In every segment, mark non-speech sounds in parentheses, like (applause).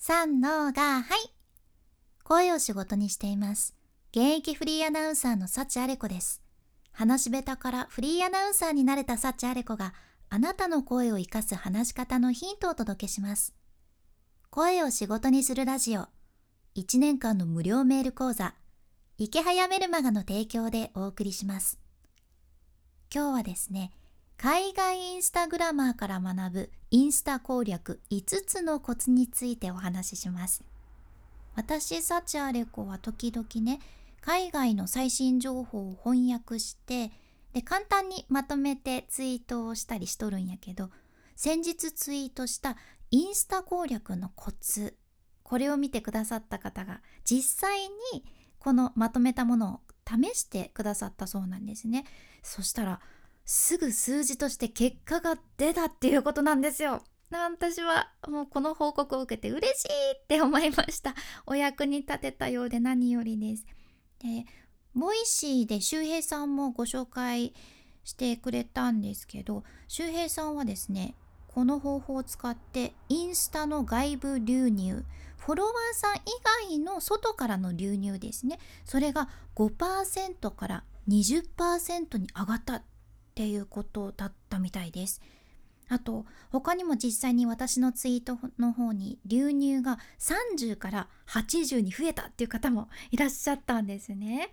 三のが、はい。声を仕事にしています。現役フリーアナウンサーの幸あれ子です。話し下手からフリーアナウンサーになれた幸あれ子があなたの声を活かす話し方のヒントをお届けします。声を仕事にするラジオ。1年間の無料メール講座。池早メルマガの提供でお送りします。今日はですね、海外インスタグラマーから学ぶインスタ攻略5つのコツについてお話しします。私、サチアレコは時々ね、海外の最新情報を翻訳してで簡単にまとめてツイートをしたりしとるんやけど先日ツイートしたインスタ攻略のコツこれを見てくださった方が実際にこのまとめたものを試してくださったそうなんですねそしたらすぐ数字として結果が出たっていうことなんですよ。私はもうこの報告を受けて嬉しいって思いました。(laughs) お役に立てたようで何よりです。で Voicy で周平さんもご紹介してくれたんですけど周平さんはですねこの方法を使ってインスタの外部流入フォロワーさん以外の外からの流入ですね。それが5%から20%に上がった。っていうことだったみたいです。あと他にも実際に私のツイートの方に流入が30から80に増えたっていう方もいらっしゃったんですね。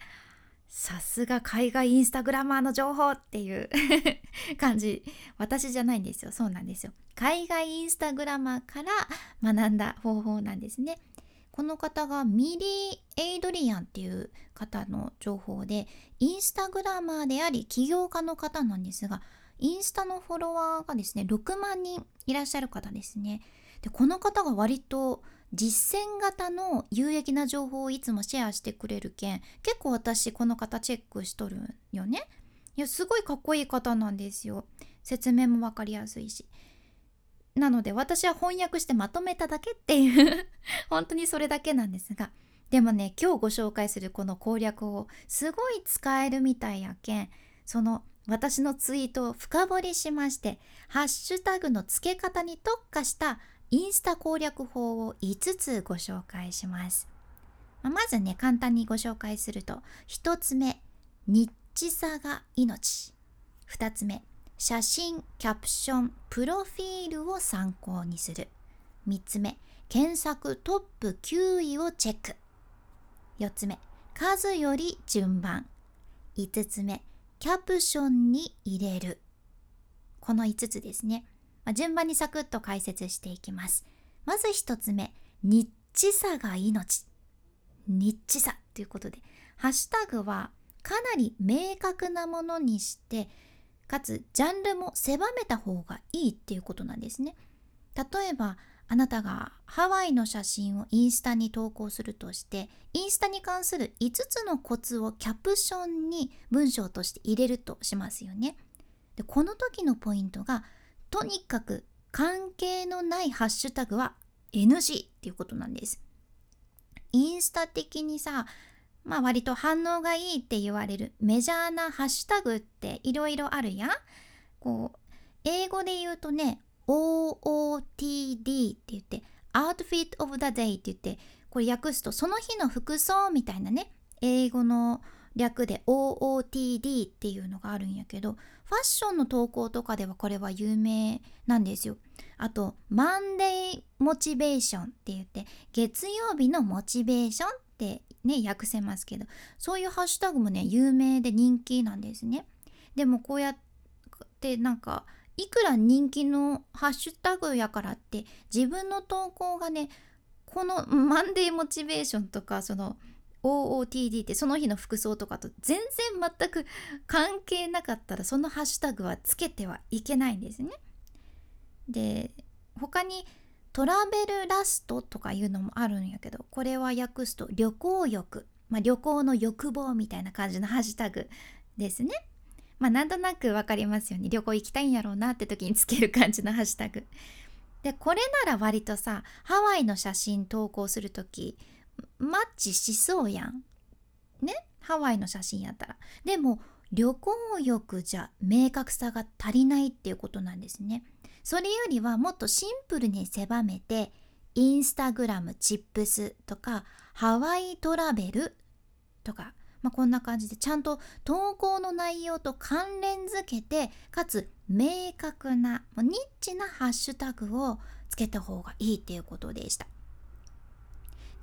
さすが海外インスタグラマーの情報っていう (laughs) 感じ私じゃないんですよそうなんですよ海外インスタグラマーから学んだ方法なんですねこの方がミリー・エイドリアンっていう方の情報でインスタグラマーであり起業家の方なんですがインスタのフォロワーがですね6万人いらっしゃる方ですね。でこの方が割と実践型の有益な情報をいつもシェアしてくれるけん結構私この方チェックしとるよね。いやすごいかっこいい方なんですよ。説明も分かりやすいし。なので私は翻訳してまとめただけっていう (laughs) 本当にそれだけなんですがでもね今日ご紹介するこの攻略をすごい使えるみたいやけんその私のツイートを深掘りしましてハッシュタグの付け方に特化したインスタ攻略法を5つご紹介します。まずね簡単にご紹介すると1つ目ニッチさが命2つ目写真キャプションプロフィールを参考にする。3つ目検索トップ9位をチェック。4つ目数より順番。5つ目キャプションに入れる。この5つですね、まあ、順番にサクッと解説していきます。まず1つ目ニッチさが命。ニッチさということでハッシュタグはかなり明確なものにしてかつジャンルも狭めた方がいいっていうことなんですね例えばあなたがハワイの写真をインスタに投稿するとしてインスタに関する5つのコツをキャプションに文章として入れるとしますよね。でこの時のポイントがとにかく関係のないハッシュタグは NG っていうことなんです。インスタ的にさまあ割と反応がいいって言われるメジャーなハッシュタグっていろいろあるや。こう英語で言うとね OOTD って言って Outfit of the Day って言ってこれ訳すとその日の服装みたいなね英語の略で OOTD っていうのがあるんやけどファッションの投稿とかではこれは有名なんですよあとマンデーモチベーションって言って月曜日のモチベーションってね訳せますけどそういうハッシュタグもね有名で人気なんですねでもこうやってなんかいくら人気のハッシュタグやからって自分の投稿がねこのマンデーモチベーションとかその OOTD ってその日の服装とかと全然全く関係なかったらそのハッシュタグはつけてはいけないんですね。で他にトラベルラストとかいうのもあるんやけどこれは訳すと旅行欲、まあ、旅行の欲望みたいな感じのハッシュタグですね。まあなんとなく分かりますよね。旅行行きたいんやろうなって時につける感じのハッシュタグ。でこれなら割とさハワイの写真投稿する時マッチしそうやん。ね？ハワイの写真やったら。でも旅行欲じゃ明確さが足りないっていうことなんですね。それよりはもっとシンプルに狭めてインスタグラムチップスとかハワイトラベルとか、まあ、こんな感じでちゃんと投稿の内容と関連づけてかつ明確なニッチなハッシュタグをつけた方がいいっていうことでした。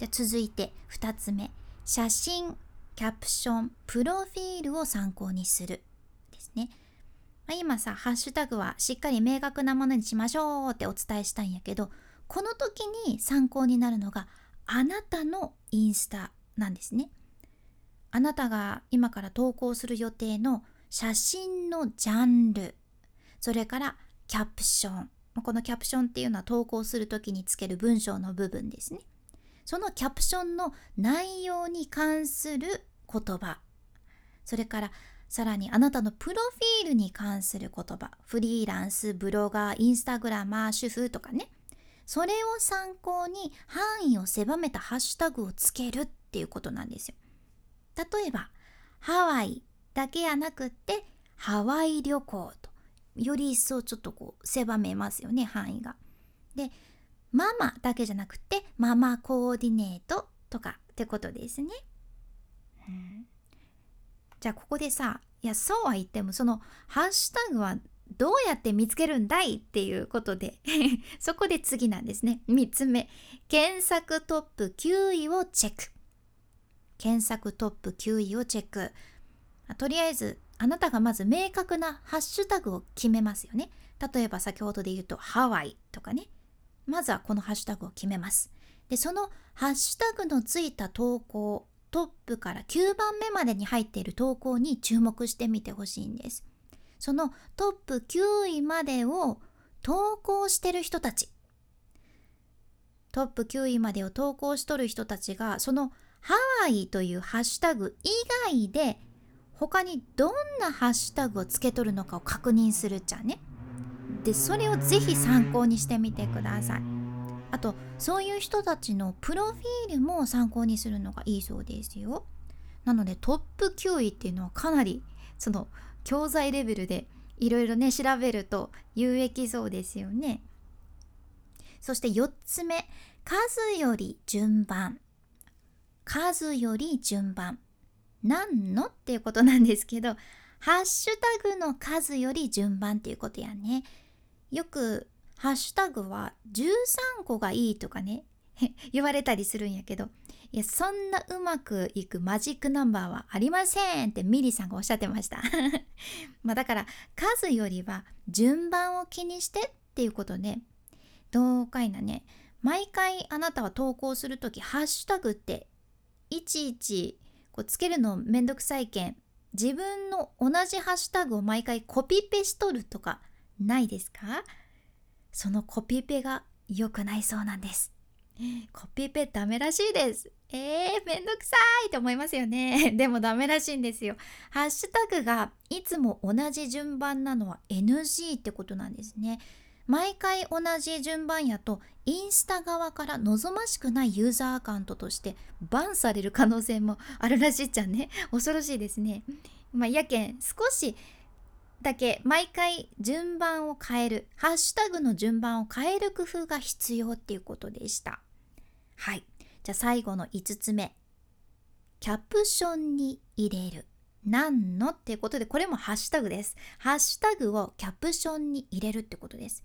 で続いて2つ目写真キャプションプロフィールを参考にするですね。まあ、今さハッシュタグはしっかり明確なものにしましょうってお伝えしたんやけどこの時に参考になるのがあなたのインスタなんですね。あなたが今から投稿する予定の写真のジャンルそれからキャプション。このキャプションっていうのは投稿する時につける文章の部分ですね。そのキャプションの内容に関する言葉。それからさらにあなたのプロフィールに関する言葉フリーランスブロガーインスタグラマー主婦とかねそれを参考に範囲を狭めたハッシュタグをつけるっていうことなんですよ例えばハワイだけやなくってハワイ旅行とより一層ちょっとこう狭めますよね範囲が。でママだけじゃなくてママコーディネートとかってことですね。うん、じゃあここでさいやそうは言ってもそのハッシュタグはどうやって見つけるんだいっていうことで (laughs) そこで次なんですね。3つ目。検索トップ9位をチェック。検索トップ9位をチェック。とりあえずあなたがまず明確なハッシュタグを決めますよね。例えば先ほどで言うとハワイとかね。まずはこのハッシュタグを決めます。でそのハッシュタグのついた投稿トップから9番目までに入っている投稿に注目してみてほしいんですそのトップ9位までを投稿してる人たちトップ9位までを投稿しとる人たちがそのハワイというハッシュタグ以外で他にどんなハッシュタグをつけとるのかを確認するっちゃね。でそれをぜひ参考にしてみてください。あとそういう人たちのプロフィールも参考にするのがいいそうですよ。なのでトップ9位っていうのはかなりその教材レベルでいろいろね調べると有益そうですよね。そして4つ目数より順番数より順番何のっていうことなんですけどハッシュタグの数より順番っていうことやねよくハッシュタグは13個がいいとかね (laughs) 言われたりするんやけどいやそんなうまくいくマジックナンバーはありませんってミリさんがおっしゃってました。(laughs) まだから数よりは順番を気にしてっていうことでどうかいなね。毎回あなたは投稿する時ハッシュタグっていちいちこうつけるのめんどくさいけん自分の同じハッシュタグを毎回コピペしとるとかないですか？そのコピペが良くないそうなんです。コピペダメらしいです。えー、めんどくさいと思いますよね。(laughs) でもダメらしいんですよ。ハッシュタグがいつも同じ順番なのは NG ってことなんですね。毎回同じ順番やとインスタ側から望ましくないユーザーアカウントとしてバンされる可能性もあるらしいじゃんね。恐ろしいですね。まあやけん少しだけ毎回順番を変える。ハッシュタグの順番を変える工夫が必要っていうことでした。はい。じゃあ最後の5つ目。キャプションに入れる。何のっていうことでこれもハッシュタグです。ハッシュタグをキャプションに入れるってことです。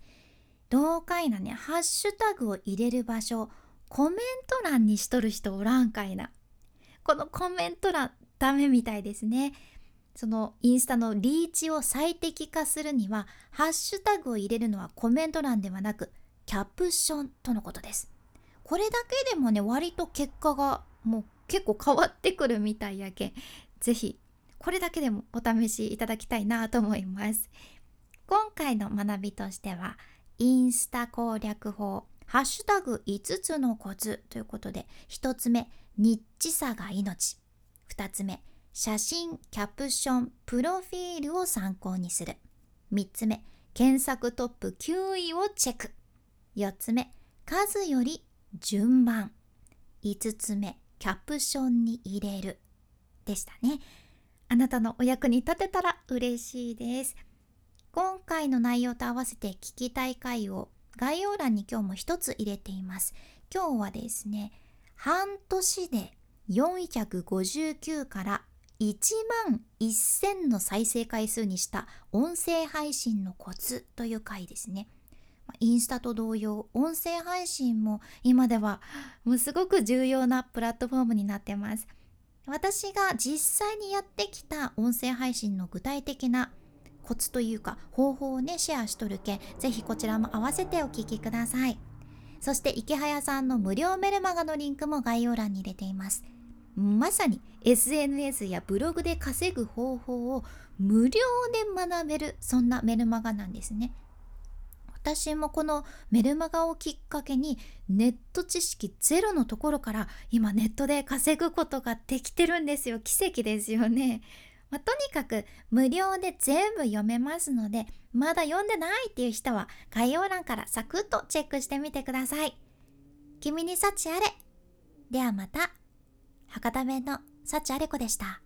同いなね。ハッシュタグを入れる場所。コメント欄にしとる人おらんかいな。このコメント欄ダメみたいですね。そのインスタのリーチを最適化するにはハッシュタグを入れるのはコメント欄ではなくキャプションとのことです。これだけでもね割と結果がもう結構変わってくるみたいやけんぜひこれだけでもお試しいただきたいなと思います。今回の学びとしてはインスタ攻略法ハッシュタグ5つのコツということで1つ目ニッチさが命。2つ目写真キャプションプロフィールを参考にする。3つ目検索トップ9位をチェック。4つ目数より順番。5つ目キャプションに入れる。でしたね。あなたのお役に立てたら嬉しいです。今回の内容と合わせて聞きたい回を概要欄に今日も一つ入れています。今日はですね半年で459から1万1000の再生回数にした音声配信のコツという回ですね。インスタと同様音声配信も今ではもうすごく重要なプラットフォームになってます。私が実際にやってきた音声配信の具体的なコツというか方法をねシェアしとるけぜひこちらも合わせてお聞きくださいそして池早さんの無料メルマガのリンクも概要欄に入れていますまさに SNS やブログで稼ぐ方法を無料で学べるそんなメルマガなんですね。私もこのメルマガをきっかけにネット知識ゼロのところから今ネットで稼ぐことができてるんですよ。奇跡ですよね。まあ、とにかく無料で全部読めますのでまだ読んでないっていう人は概要欄からサクッとチェックしてみてください。君に幸あれ。ではまた。博多弁の幸あれ子でした。